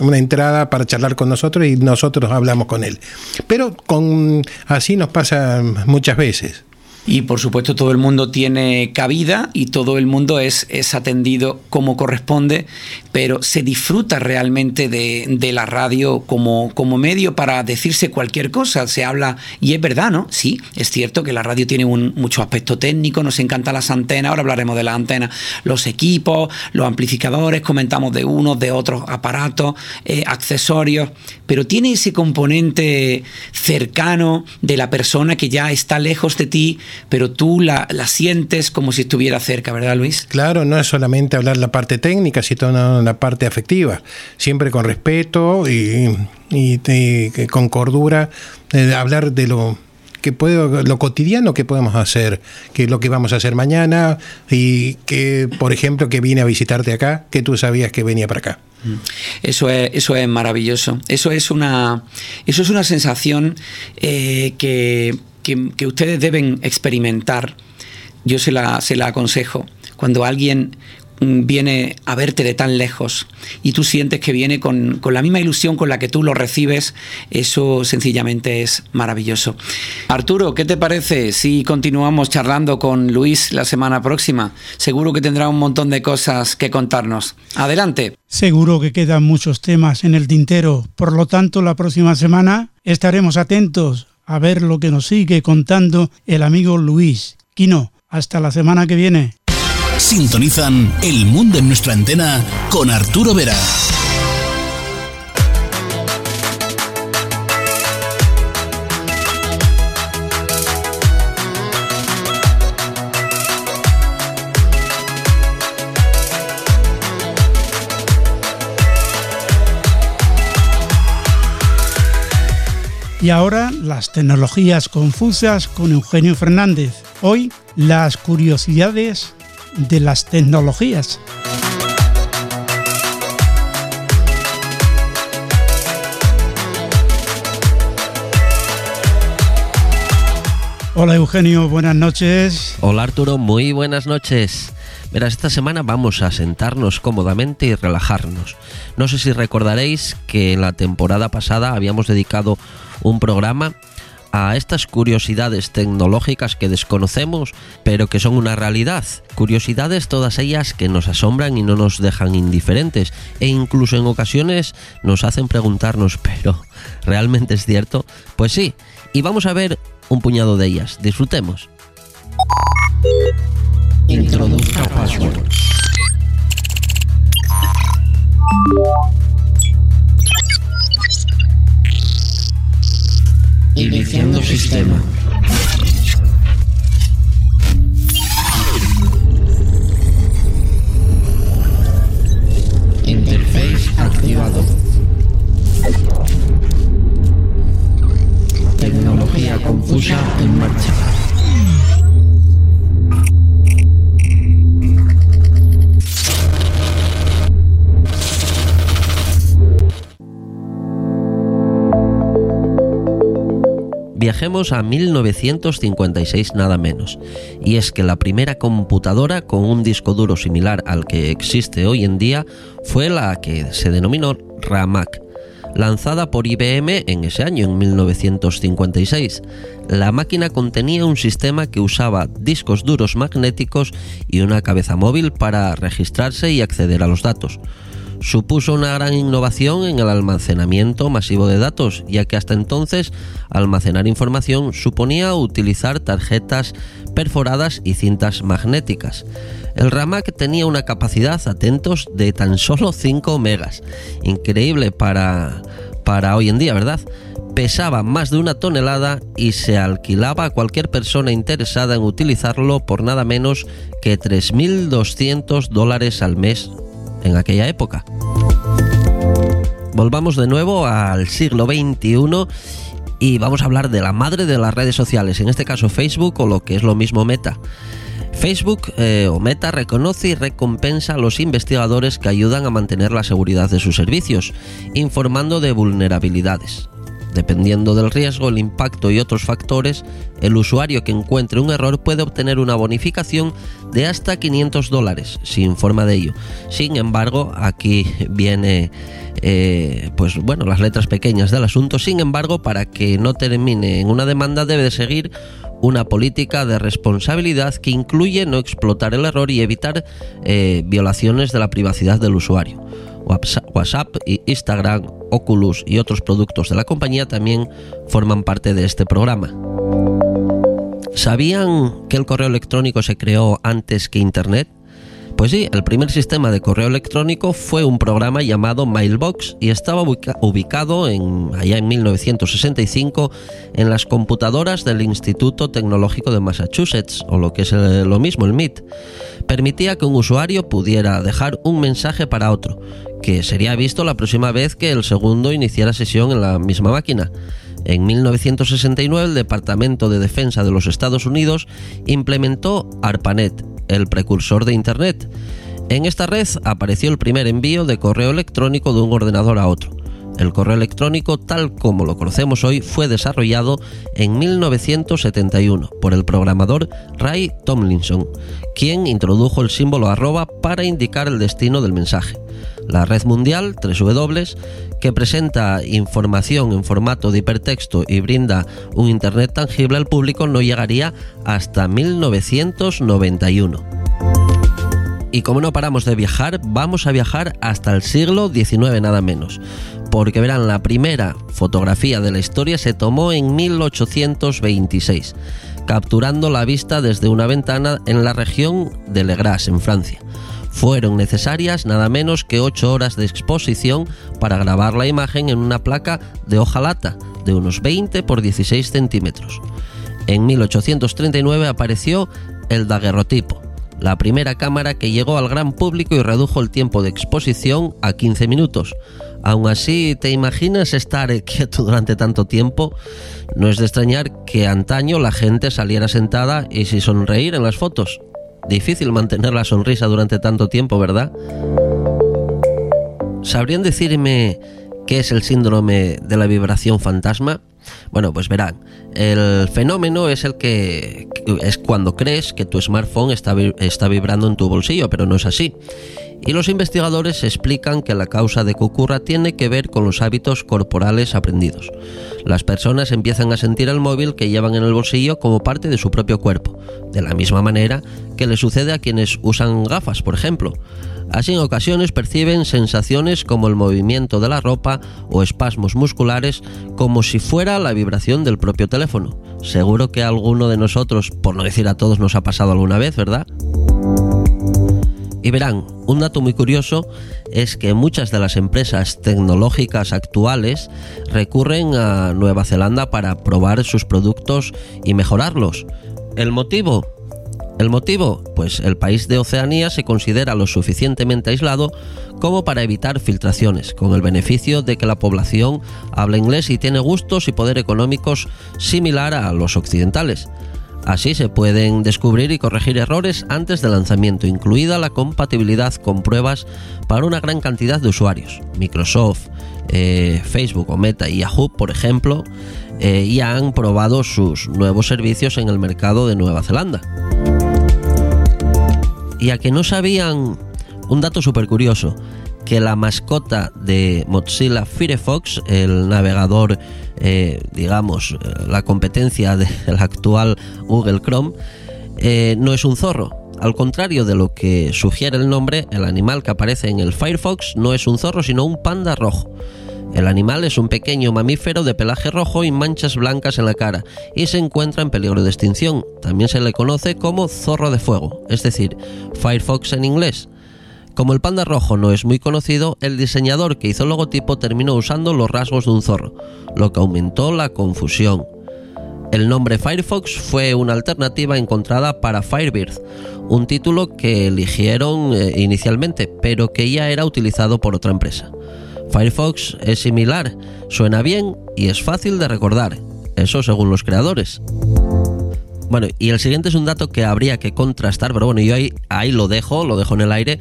una entrada para charlar con nosotros y nosotros hablamos con él. Pero con, así nos pasa muchas veces y por supuesto todo el mundo tiene cabida y todo el mundo es, es atendido como corresponde, pero se disfruta realmente de, la radio como, como medio para decirse cualquier cosa. Se habla, y es verdad, ¿no? Sí, es cierto que la radio tiene un, mucho aspecto técnico, nos encantan las antenas, ahora hablaremos de las antenas, los equipos, los amplificadores, comentamos de unos, de otros aparatos, eh, accesorios, pero tiene ese componente cercano de la persona que ya está lejos de ti, pero tú la, sientes como si estuviera cerca, ¿verdad, Luis? Claro, no es solamente hablar la parte técnica, sino la parte afectiva, siempre con respeto y, con cordura, eh, hablar de lo que puedo, lo cotidiano que podemos hacer, que es lo que vamos a hacer mañana y que, por ejemplo, que vine a visitarte acá, que tú sabías que venía para acá. Mm. Eso es, eso es maravilloso. Eso es una, eso es una sensación eh, que que, ustedes deben experimentar, yo se la, se la aconsejo. Cuando alguien mm, viene a verte de tan lejos y tú sientes que viene con, la misma ilusión con la que tú lo recibes, eso sencillamente es maravilloso. Arturo, ¿qué te parece si continuamos charlando con Luis la semana próxima? Seguro que tendrá un montón de cosas que contarnos. Adelante. Seguro que quedan muchos temas en el tintero, por lo tanto la próxima semana estaremos atentos a ver lo que nos sigue contando el amigo Luis. Quino, hasta la semana que viene. Sintonizan El Mundo en nuestra antena con Arturo Vera. Y ahora las tecnologías confusas con Eugenio Fernández. Hoy las curiosidades de las tecnologías. Hola Eugenio, buenas noches. Hola Arturo, muy buenas noches. Verás, esta semana vamos a sentarnos cómodamente y relajarnos. No sé si recordaréis que en la temporada pasada habíamos dedicado un programa a estas curiosidades tecnológicas que desconocemos, pero que son una realidad. Curiosidades todas ellas que nos asombran y no nos dejan indiferentes e incluso en ocasiones nos hacen preguntarnos, pero ¿realmente es cierto? Pues sí, y vamos a ver un puñado de ellas. Disfrutemos. Introduzca password. Iniciando sistema. Viajemos a 1956 nada menos, y es que la primera computadora con un disco duro similar al que existe hoy en día fue la que se denominó RAMAC, lanzada por IBM en ese año, en 1956. La máquina contenía un sistema que usaba discos duros magnéticos y una cabeza móvil para registrarse y acceder a los datos supuso una gran innovación en el almacenamiento masivo de datos, ya que hasta entonces almacenar información suponía utilizar tarjetas perforadas y cintas magnéticas. El RAMAC tenía una capacidad, atentos, de tan solo 5 megas. Increíble para, para hoy en día, ¿verdad? pesaba más de una tonelada y se alquilaba a cualquier persona interesada en utilizarlo por nada menos que 3.200 dólares al mes en aquella época. Volvamos de nuevo al siglo XXI y vamos a hablar de la madre de las redes sociales, en este caso Facebook o lo que es lo mismo Meta. Facebook eh, o Meta reconoce y recompensa a los investigadores que ayudan a mantener la seguridad de sus servicios, informando de vulnerabilidades. Dependiendo del riesgo, el impacto y otros factores, el usuario que encuentre un error puede obtener una bonificación de hasta 500 dólares si informa de ello. Sin embargo, aquí viene eh, pues bueno, las letras pequeñas del asunto. Sin embargo, para que no termine en una demanda debe de seguir una política de responsabilidad que incluye no explotar el error y evitar eh, violaciones de la privacidad del usuario. WhatsApp, Instagram, Oculus y otros productos de la compañía también forman parte de este programa. ¿Sabían que el correo electrónico se creó antes que Internet? Pues sí, el primer sistema de correo electrónico fue un programa llamado Mailbox y estaba ubicado en, allá en 1965 en las computadoras del Instituto Tecnológico de Massachusetts, o lo que es eh, lo mismo, el MIT. Permitía que un usuario pudiera dejar un mensaje para otro, que sería visto la próxima vez que el segundo iniciara sesión en la misma máquina. En 1969 el Departamento de Defensa de los Estados Unidos implementó ARPANET, el precursor de Internet. En esta red apareció el primer envío de correo electrónico de un ordenador a otro. El correo electrónico tal como lo conocemos hoy fue desarrollado en 1971 por el programador Ray Tomlinson, quien introdujo el símbolo arroba para indicar el destino del mensaje. La red mundial, 3W, que presenta información en formato de hipertexto y brinda un Internet tangible al público, no llegaría hasta 1991. Y como no paramos de viajar, vamos a viajar hasta el siglo XIX nada menos. Porque verán, la primera fotografía de la historia se tomó en 1826, capturando la vista desde una ventana en la región de Le Gras, en Francia. Fueron necesarias nada menos que 8 horas de exposición para grabar la imagen en una placa de hojalata de unos 20 por 16 centímetros. En 1839 apareció el daguerrotipo, la primera cámara que llegó al gran público y redujo el tiempo de exposición a 15 minutos. Aún así, ¿te imaginas estar quieto durante tanto tiempo? No es de extrañar que antaño la gente saliera sentada y sin sonreír en las fotos. Difícil mantener la sonrisa durante tanto tiempo, ¿verdad? ¿Sabrían decirme qué es el síndrome de la vibración fantasma? Bueno, pues verán, el fenómeno es el que es cuando crees que tu smartphone está, está vibrando en tu bolsillo, pero no es así. Y los investigadores explican que la causa de que tiene que ver con los hábitos corporales aprendidos. Las personas empiezan a sentir el móvil que llevan en el bolsillo como parte de su propio cuerpo, de la misma manera que le sucede a quienes usan gafas, por ejemplo. Así en ocasiones perciben sensaciones como el movimiento de la ropa o espasmos musculares como si fuera la vibración del propio teléfono. Seguro que a alguno de nosotros, por no decir a todos, nos ha pasado alguna vez, ¿verdad? Y verán, un dato muy curioso es que muchas de las empresas tecnológicas actuales recurren a Nueva Zelanda para probar sus productos y mejorarlos. ¿El motivo? ¿El motivo? Pues el país de Oceanía se considera lo suficientemente aislado como para evitar filtraciones, con el beneficio de que la población habla inglés y tiene gustos y poder económicos similar a los occidentales. Así se pueden descubrir y corregir errores antes del lanzamiento, incluida la compatibilidad con pruebas para una gran cantidad de usuarios. Microsoft, eh, Facebook o Meta y Yahoo, por ejemplo, eh, ya han probado sus nuevos servicios en el mercado de Nueva Zelanda y a que no sabían un dato súper curioso, que la mascota de Mozilla Firefox, el navegador, eh, digamos, eh, la competencia del actual Google Chrome, eh, no es un zorro. Al contrario de lo que sugiere el nombre, el animal que aparece en el Firefox no es un zorro, sino un panda rojo. El animal es un pequeño mamífero de pelaje rojo y manchas blancas en la cara y se encuentra en peligro de extinción. También se le conoce como zorro de fuego, es decir, Firefox en inglés. Como el panda rojo no es muy conocido, el diseñador que hizo el logotipo terminó usando los rasgos de un zorro, lo que aumentó la confusión. El nombre Firefox fue una alternativa encontrada para Firebird, un título que eligieron eh, inicialmente, pero que ya era utilizado por otra empresa. Firefox es similar, suena bien y es fácil de recordar, eso según los creadores. Bueno, y el siguiente es un dato que habría que contrastar, pero bueno, yo ahí, ahí lo dejo, lo dejo en el aire,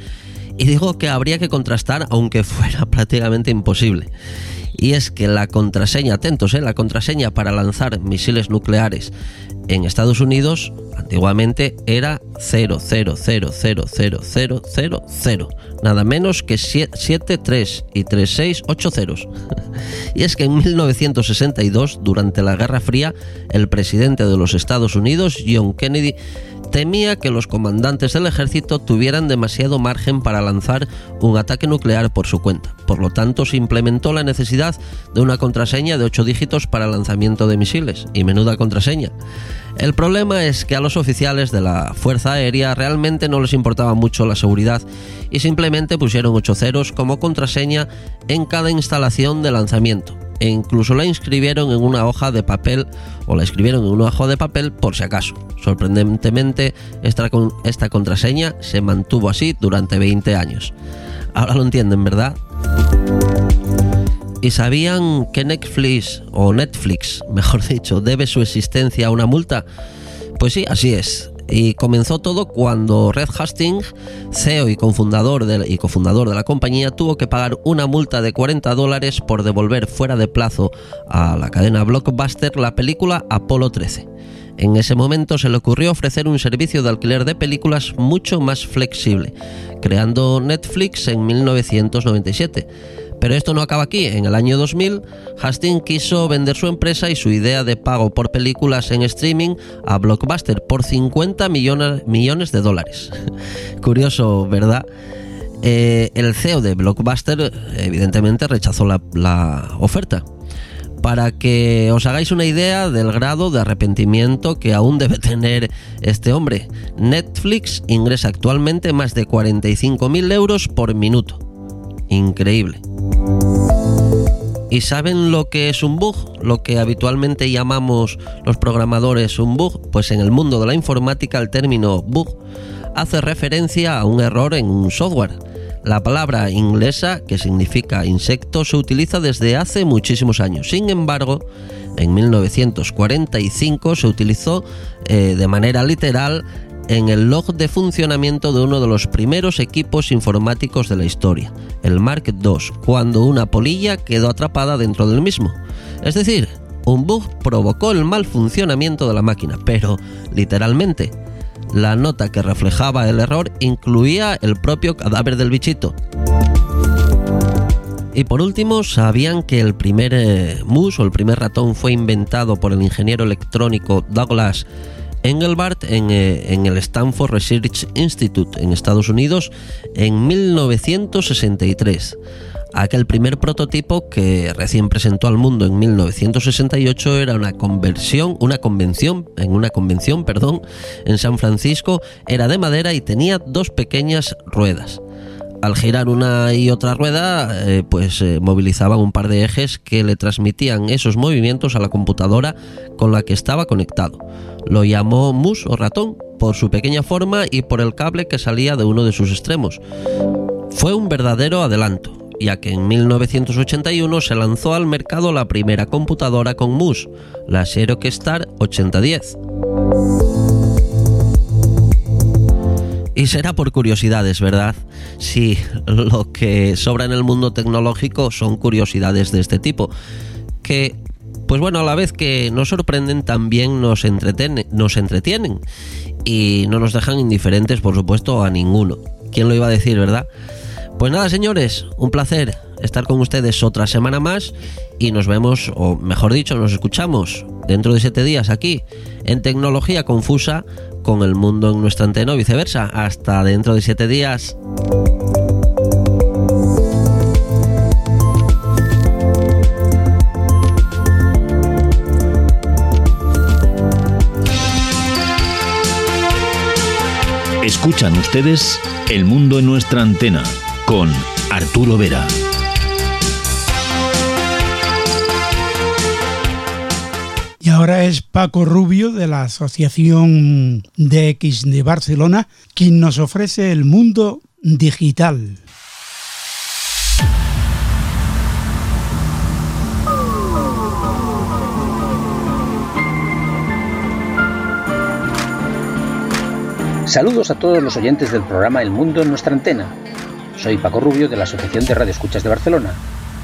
y digo que habría que contrastar aunque fuera prácticamente imposible y es que la contraseña, atentos, ¿eh? la contraseña para lanzar misiles nucleares en Estados Unidos antiguamente era 0000000, nada menos que 73 y 36 8 ceros. y es que en 1962, durante la Guerra Fría, el presidente de los Estados Unidos, John Kennedy, temía que los comandantes del ejército tuvieran demasiado margen para lanzar un ataque nuclear por su cuenta. Por lo tanto, se implementó la necesidad de una contraseña de 8 dígitos para lanzamiento de misiles. Y menuda contraseña. El problema es que a los oficiales de la Fuerza Aérea realmente no les importaba mucho la seguridad y simplemente pusieron 8 ceros como contraseña en cada instalación de lanzamiento e incluso la inscribieron en una hoja de papel o la escribieron en una hoja de papel por si acaso. Sorprendentemente, esta, esta contraseña se mantuvo así durante 20 años. Ahora lo entienden, ¿verdad? ¿Y sabían que Netflix, o Netflix, mejor dicho, debe su existencia a una multa? Pues sí, así es. Y comenzó todo cuando Red Hastings, CEO y cofundador, de, y cofundador de la compañía, tuvo que pagar una multa de 40 dólares por devolver fuera de plazo a la cadena Blockbuster la película Apolo 13. En ese momento se le ocurrió ofrecer un servicio de alquiler de películas mucho más flexible, creando Netflix en 1997 pero esto no acaba aquí. En el año 2000, Hastings quiso vender su empresa y su idea de pago por películas en streaming a Blockbuster por 50 millones, de dólares. Curioso, ¿verdad? Eh, el CEO de Blockbuster evidentemente rechazó la, la oferta para que os hagáis una idea del grado de arrepentimiento que aún debe tener este hombre. Netflix ingresa actualmente más de 45.000 euros por minuto. Increíble. ¿Y saben lo que es un bug? Lo que habitualmente llamamos los programadores un bug. Pues en el mundo de la informática el término bug hace referencia a un error en un software. La palabra inglesa, que significa insecto, se utiliza desde hace muchísimos años. Sin embargo, en 1945 se utilizó eh, de manera literal en el log de funcionamiento de uno de los primeros equipos informáticos de la historia, el Mark II, cuando una polilla quedó atrapada dentro del mismo. Es decir, un bug provocó el mal funcionamiento de la máquina, pero literalmente, la nota que reflejaba el error incluía el propio cadáver del bichito. Y por último, ¿sabían que el primer eh, o el primer ratón fue inventado por el ingeniero electrónico Douglas Engelbart eh, en, el Stanford Research Institute en Estados Unidos en 1963. Aquel primer prototipo que recién presentó al mundo en 1968 era una conversión, una convención, en una convención, perdón, en San Francisco, era de madera y tenía dos pequeñas ruedas. Al girar una y otra rueda, eh, pues eh, movilizaban un par de ejes que le transmitían esos movimientos a la computadora con la que estaba conectado. Lo llamó mus o ratón por su pequeña forma y por el cable que salía de uno de sus extremos. Fue un verdadero adelanto, ya que en 1981 se lanzó al mercado la primera computadora con mus, la Xerox Star 8010. Y será por curiosidades, ¿verdad? Sí, lo que sobra en el mundo tecnológico son curiosidades de este tipo, que, pues bueno, a la vez que nos sorprenden, también nos, nos entretienen y no nos dejan indiferentes, por supuesto, a ninguno. ¿Quién lo iba a decir, verdad? Pues nada, señores, un placer estar con ustedes otra semana más y nos vemos, o mejor dicho, nos escuchamos dentro de siete días aquí en Tecnología Confusa con el mundo en nuestra antena o viceversa. Hasta dentro de siete días. Escuchan ustedes El mundo en nuestra antena con Arturo Vera. Y ahora es Paco Rubio de la Asociación DX de Barcelona quien nos ofrece el mundo digital. Saludos a todos los oyentes del programa El Mundo en nuestra antena. Soy Paco Rubio de la Asociación de Radio Escuchas de Barcelona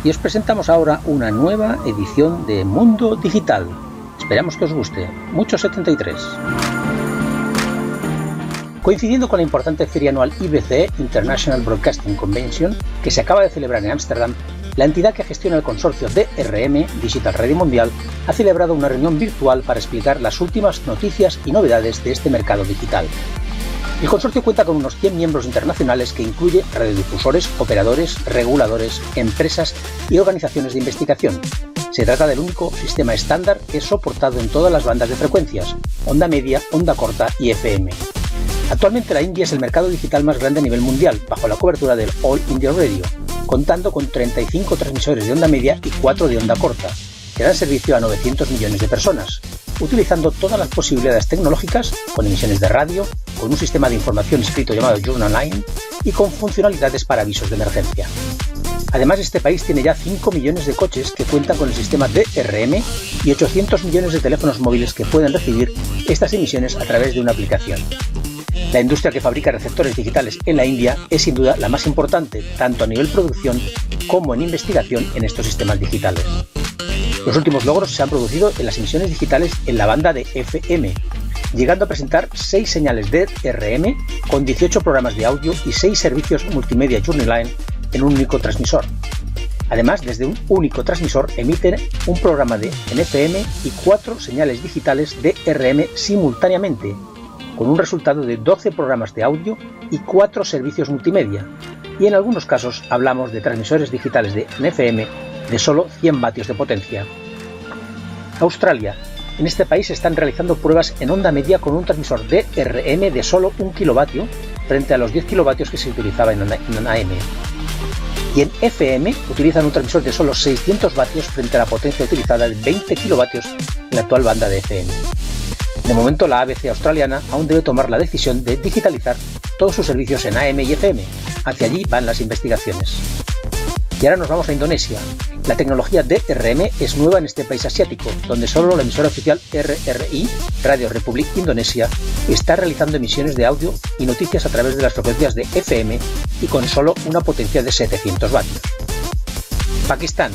y os presentamos ahora una nueva edición de Mundo Digital Esperamos que os guste. Mucho 73. Coincidiendo con la importante feria anual IBC, International Broadcasting Convention, que se acaba de celebrar en Ámsterdam, la entidad que gestiona el consorcio DRM, Digital Radio Mundial, ha celebrado una reunión virtual para explicar las últimas noticias y novedades de este mercado digital. El consorcio cuenta con unos 100 miembros internacionales que incluye radiodifusores, operadores, reguladores, empresas y organizaciones de investigación, se trata del único sistema estándar que es soportado en todas las bandas de frecuencias, onda media, onda corta y FM. Actualmente la India es el mercado digital más grande a nivel mundial, bajo la cobertura del All India Radio, contando con 35 transmisores de onda media y 4 de onda corta, que dan servicio a 900 millones de personas, utilizando todas las posibilidades tecnológicas, con emisiones de radio, con un sistema de información escrito llamado Journal Line y con funcionalidades para avisos de emergencia. Además, este país tiene ya 5 millones de coches que cuentan con el sistema DRM y 800 millones de teléfonos móviles que pueden recibir estas emisiones a través de una aplicación. La industria que fabrica receptores digitales en la India es sin duda la más importante, tanto a nivel producción como en investigación en estos sistemas digitales. Los últimos logros se han producido en las emisiones digitales en la banda de FM, llegando a presentar 6 señales de DRM con 18 programas de audio y 6 servicios multimedia Journeyline en un único transmisor. Además, desde un único transmisor emiten un programa de NFM y cuatro señales digitales de RM simultáneamente, con un resultado de 12 programas de audio y cuatro servicios multimedia. Y en algunos casos hablamos de transmisores digitales de NFM de solo 100 vatios de potencia. Australia. En este país se están realizando pruebas en onda media con un transmisor DRM de solo 1 kilovatio frente a los 10 kilovatios que se utilizaba en AM y en FM utilizan un transmisor de solo 600 vatios frente a la potencia utilizada de 20 kilovatios en la actual banda de FM. De momento la ABC australiana aún debe tomar la decisión de digitalizar todos sus servicios en AM y FM. Hacia allí van las investigaciones. Y ahora nos vamos a Indonesia. La tecnología DRM es nueva en este país asiático, donde solo la emisora oficial RRI, Radio Republic Indonesia, está realizando emisiones de audio y noticias a través de las frecuencias de FM y con solo una potencia de 700 vatios. Pakistán.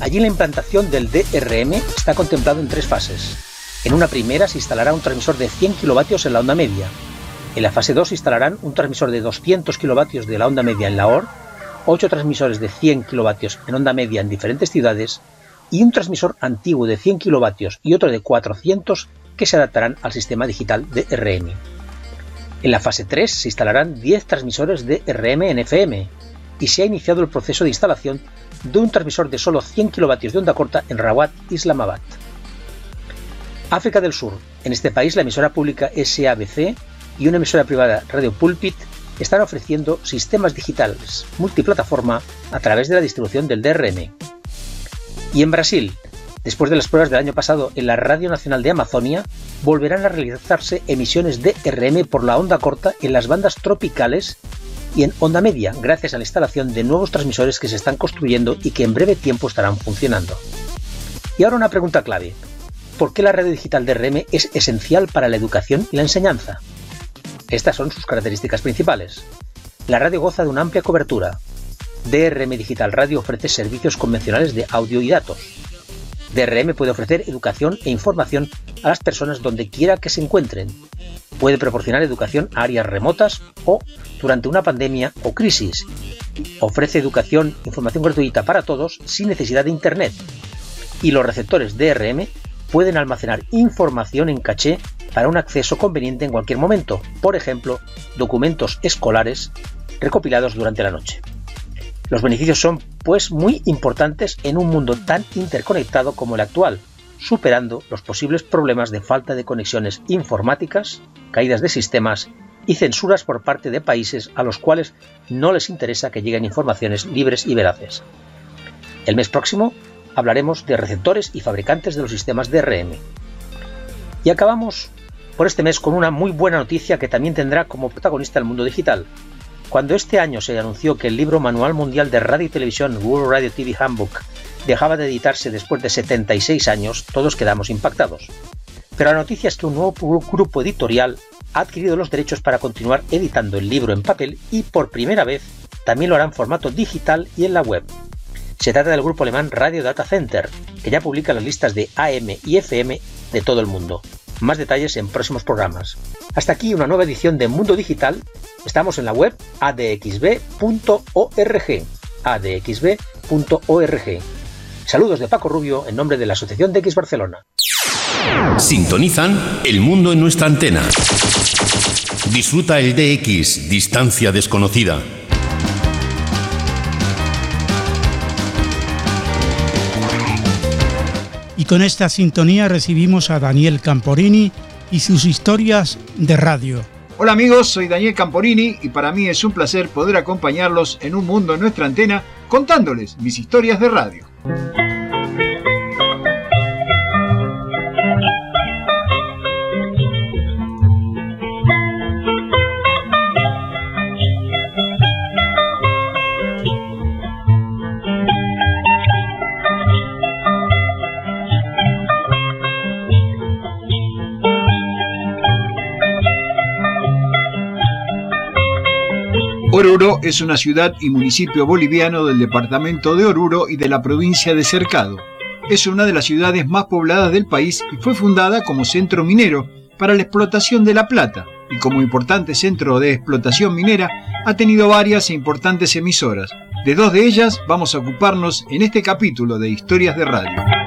Allí la implantación del DRM está contemplado en tres fases. En una primera se instalará un transmisor de 100 kilovatios en la onda media. En la fase 2 se instalarán un transmisor de 200 kilovatios de la onda media en Lahore 8 transmisores de 100 kilovatios en onda media en diferentes ciudades y un transmisor antiguo de 100 kilovatios y otro de 400 que se adaptarán al sistema digital de RM. En la fase 3 se instalarán 10 transmisores de RM en FM y se ha iniciado el proceso de instalación de un transmisor de solo 100 kilovatios de onda corta en Rawat, Islamabad. África del Sur. En este país la emisora pública SABC y una emisora privada Radio Pulpit están ofreciendo sistemas digitales multiplataforma a través de la distribución del DRM. Y en Brasil, después de las pruebas del año pasado en la Radio Nacional de Amazonia, volverán a realizarse emisiones de por la onda corta en las bandas tropicales y en onda media, gracias a la instalación de nuevos transmisores que se están construyendo y que en breve tiempo estarán funcionando. Y ahora una pregunta clave. ¿Por qué la radio digital DRM es esencial para la educación y la enseñanza? Estas son sus características principales. La radio goza de una amplia cobertura. DRM Digital Radio ofrece servicios convencionales de audio y datos. DRM puede ofrecer educación e información a las personas donde quiera que se encuentren. Puede proporcionar educación a áreas remotas o durante una pandemia o crisis. Ofrece educación e información gratuita para todos sin necesidad de Internet. Y los receptores DRM pueden almacenar información en caché para un acceso conveniente en cualquier momento, por ejemplo, documentos escolares recopilados durante la noche. Los beneficios son, pues, muy importantes en un mundo tan interconectado como el actual, superando los posibles problemas de falta de conexiones informáticas, caídas de sistemas y censuras por parte de países a los cuales no les interesa que lleguen informaciones libres y veraces. El mes próximo hablaremos de receptores y fabricantes de los sistemas DRM. Y acabamos por este mes con una muy buena noticia que también tendrá como protagonista el mundo digital. Cuando este año se anunció que el libro Manual Mundial de Radio y Televisión World Radio TV Handbook dejaba de editarse después de 76 años, todos quedamos impactados. Pero la noticia es que un nuevo grupo editorial ha adquirido los derechos para continuar editando el libro en papel y por primera vez también lo hará en formato digital y en la web. Se trata del grupo alemán Radio Data Center, que ya publica las listas de AM y FM de todo el mundo. Más detalles en próximos programas. Hasta aquí una nueva edición de Mundo Digital. Estamos en la web adxb.org. adxb.org. Saludos de Paco Rubio en nombre de la Asociación de X Barcelona. Sintonizan El Mundo en nuestra antena. Disfruta el DX, distancia desconocida Y con esta sintonía recibimos a Daniel Camporini y sus historias de radio. Hola amigos, soy Daniel Camporini y para mí es un placer poder acompañarlos en un mundo en nuestra antena contándoles mis historias de radio. Oruro es una ciudad y municipio boliviano del departamento de Oruro y de la provincia de Cercado. Es una de las ciudades más pobladas del país y fue fundada como centro minero para la explotación de la plata y como importante centro de explotación minera ha tenido varias e importantes emisoras. De dos de ellas vamos a ocuparnos en este capítulo de Historias de Radio.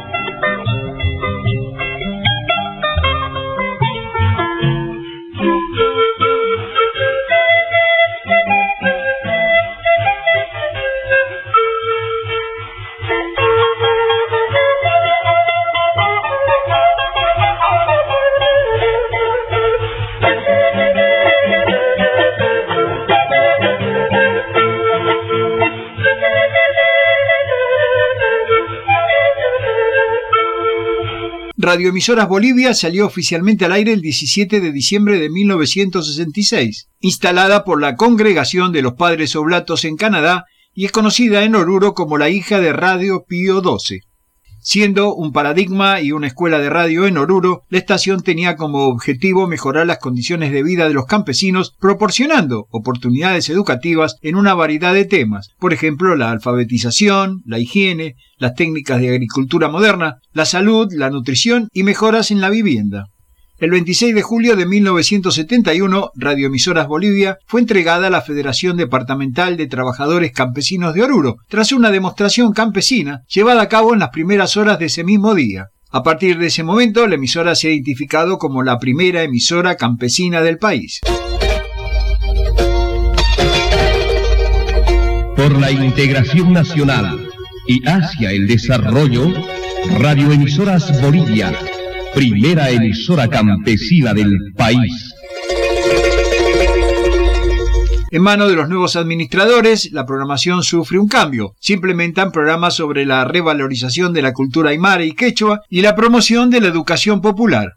Radioemisoras Bolivia salió oficialmente al aire el 17 de diciembre de 1966, instalada por la Congregación de los Padres Oblatos en Canadá y es conocida en Oruro como la hija de Radio Pío XII. Siendo un paradigma y una escuela de radio en Oruro, la estación tenía como objetivo mejorar las condiciones de vida de los campesinos, proporcionando oportunidades educativas en una variedad de temas, por ejemplo la alfabetización, la higiene, las técnicas de agricultura moderna, la salud, la nutrición y mejoras en la vivienda. El 26 de julio de 1971, Radioemisoras Bolivia fue entregada a la Federación Departamental de Trabajadores Campesinos de Oruro, tras una demostración campesina llevada a cabo en las primeras horas de ese mismo día. A partir de ese momento, la emisora se ha identificado como la primera emisora campesina del país. Por la integración nacional y hacia el desarrollo, Radioemisoras Bolivia primera emisora campesina del país. En manos de los nuevos administradores, la programación sufre un cambio. Se implementan programas sobre la revalorización de la cultura aymara y quechua y la promoción de la educación popular.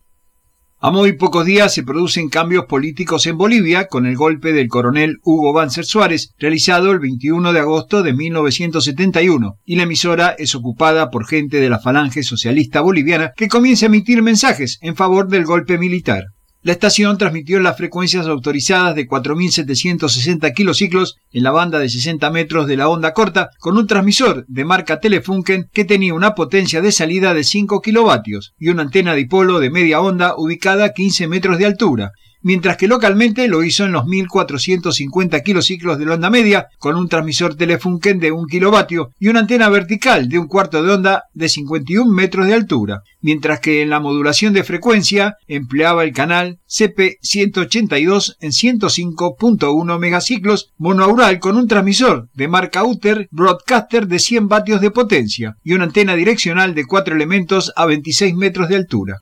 A muy pocos días se producen cambios políticos en Bolivia con el golpe del coronel Hugo Banzer Suárez, realizado el 21 de agosto de 1971, y la emisora es ocupada por gente de la Falange Socialista Boliviana que comienza a emitir mensajes en favor del golpe militar. La estación transmitió las frecuencias autorizadas de 4.760 kilociclos en la banda de 60 metros de la onda corta con un transmisor de marca Telefunken que tenía una potencia de salida de 5 kilovatios y una antena dipolo de media onda ubicada a 15 metros de altura mientras que localmente lo hizo en los 1450 kilociclos de la onda media, con un transmisor Telefunken de 1 kilovatio y una antena vertical de un cuarto de onda de 51 metros de altura, mientras que en la modulación de frecuencia empleaba el canal CP182 en 105.1 megaciclos monoaural con un transmisor de marca Uter Broadcaster de 100 vatios de potencia y una antena direccional de 4 elementos a 26 metros de altura.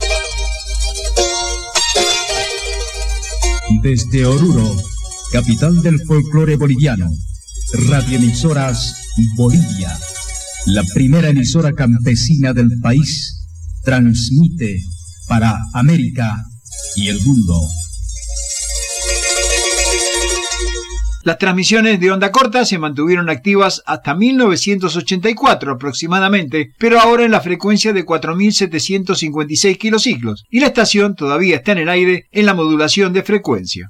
Desde Oruro, capital del folclore boliviano, radioemisoras Bolivia, la primera emisora campesina del país, transmite para América y el mundo. Las transmisiones de onda corta se mantuvieron activas hasta 1984 aproximadamente, pero ahora en la frecuencia de 4.756 kilociclos, y la estación todavía está en el aire en la modulación de frecuencia.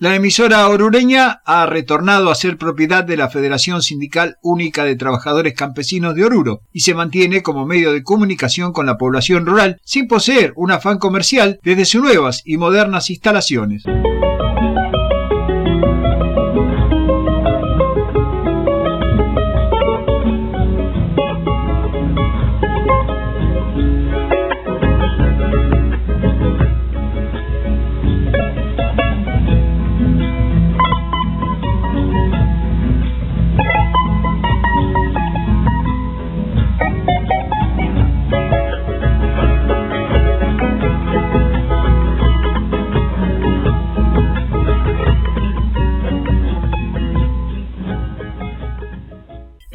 La emisora orureña ha retornado a ser propiedad de la Federación Sindical Única de Trabajadores Campesinos de Oruro y se mantiene como medio de comunicación con la población rural sin poseer un afán comercial desde sus nuevas y modernas instalaciones.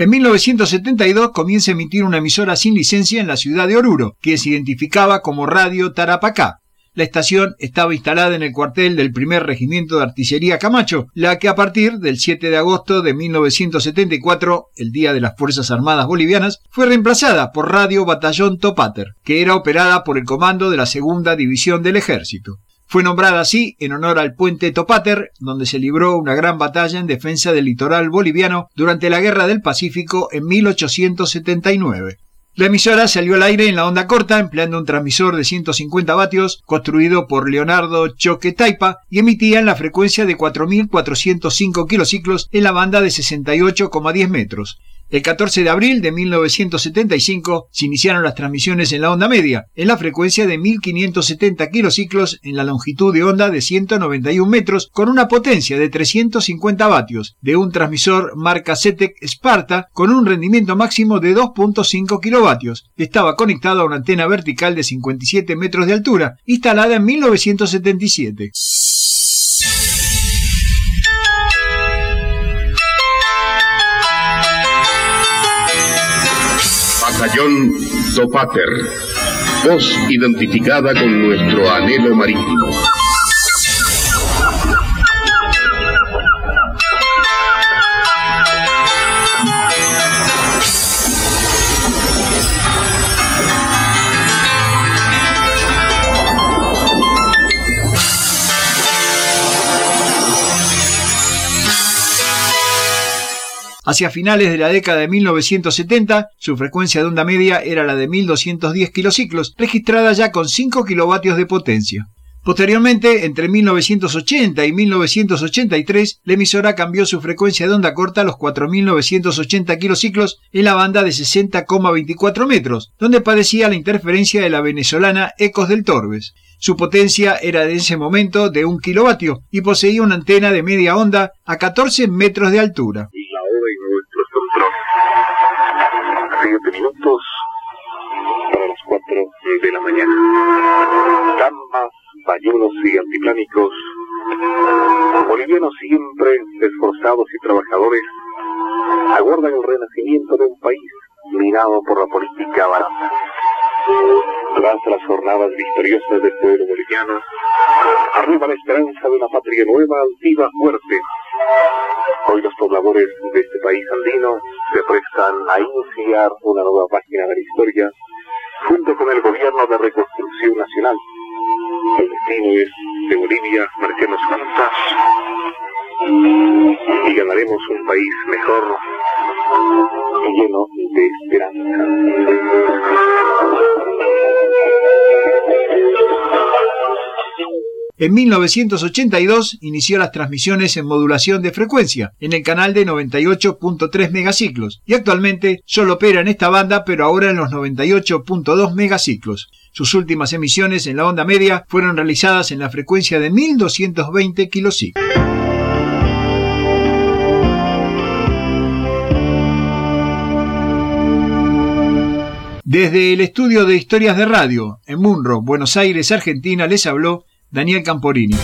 En 1972 comienza a emitir una emisora sin licencia en la ciudad de Oruro, que se identificaba como Radio Tarapacá. La estación estaba instalada en el cuartel del primer regimiento de artillería Camacho, la que a partir del 7 de agosto de 1974, el Día de las Fuerzas Armadas Bolivianas, fue reemplazada por Radio Batallón Topater, que era operada por el comando de la Segunda División del Ejército. Fue nombrada así en honor al puente Topater, donde se libró una gran batalla en defensa del litoral boliviano durante la Guerra del Pacífico en 1879. La emisora salió al aire en la onda corta empleando un transmisor de 150 vatios construido por Leonardo Choque Taipa y emitía en la frecuencia de 4.405 kilociclos en la banda de 68,10 metros. El 14 de abril de 1975 se iniciaron las transmisiones en la onda media, en la frecuencia de 1570 kilociclos en la longitud de onda de 191 metros con una potencia de 350 vatios, de un transmisor marca CETEC Sparta con un rendimiento máximo de 2.5 kilovatios. Estaba conectado a una antena vertical de 57 metros de altura, instalada en 1977. Batallón Topater, voz identificada con nuestro anhelo marítimo. Hacia finales de la década de 1970, su frecuencia de onda media era la de 1210 kilociclos, registrada ya con 5 kilovatios de potencia. Posteriormente, entre 1980 y 1983, la emisora cambió su frecuencia de onda corta a los 4.980 kilociclos en la banda de 60,24 metros, donde padecía la interferencia de la venezolana Ecos del Torbes. Su potencia era de ese momento de 1 kilovatio y poseía una antena de media onda a 14 metros de altura. 7 minutos para las 4 de la mañana. Gambas, bayunos y altiplánicos, bolivianos siempre esforzados y trabajadores, aguardan el renacimiento de un país mirado por la política barata. Tras las jornadas victoriosas del pueblo boliviano, arriba la esperanza de una patria nueva, altiva, fuerte. Hoy los pobladores de este país andino se prestan a iniciar una nueva página de la En 1982 inició las transmisiones en modulación de frecuencia en el canal de 98.3 megaciclos y actualmente solo opera en esta banda pero ahora en los 98.2 megaciclos. Sus últimas emisiones en la onda media fueron realizadas en la frecuencia de 1220 kilociclos. Desde el estudio de historias de radio en Munro, Buenos Aires, Argentina, les habló Daniel Camporini.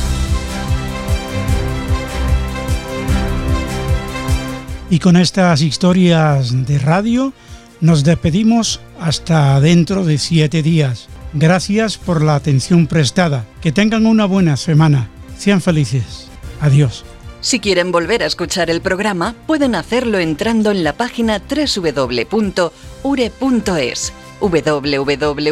Y con estas historias de radio nos despedimos hasta dentro de siete días. Gracias por la atención prestada. Que tengan una buena semana. Sean felices. Adiós. Si quieren volver a escuchar el programa, pueden hacerlo entrando en la página www.ure.es www.ure.es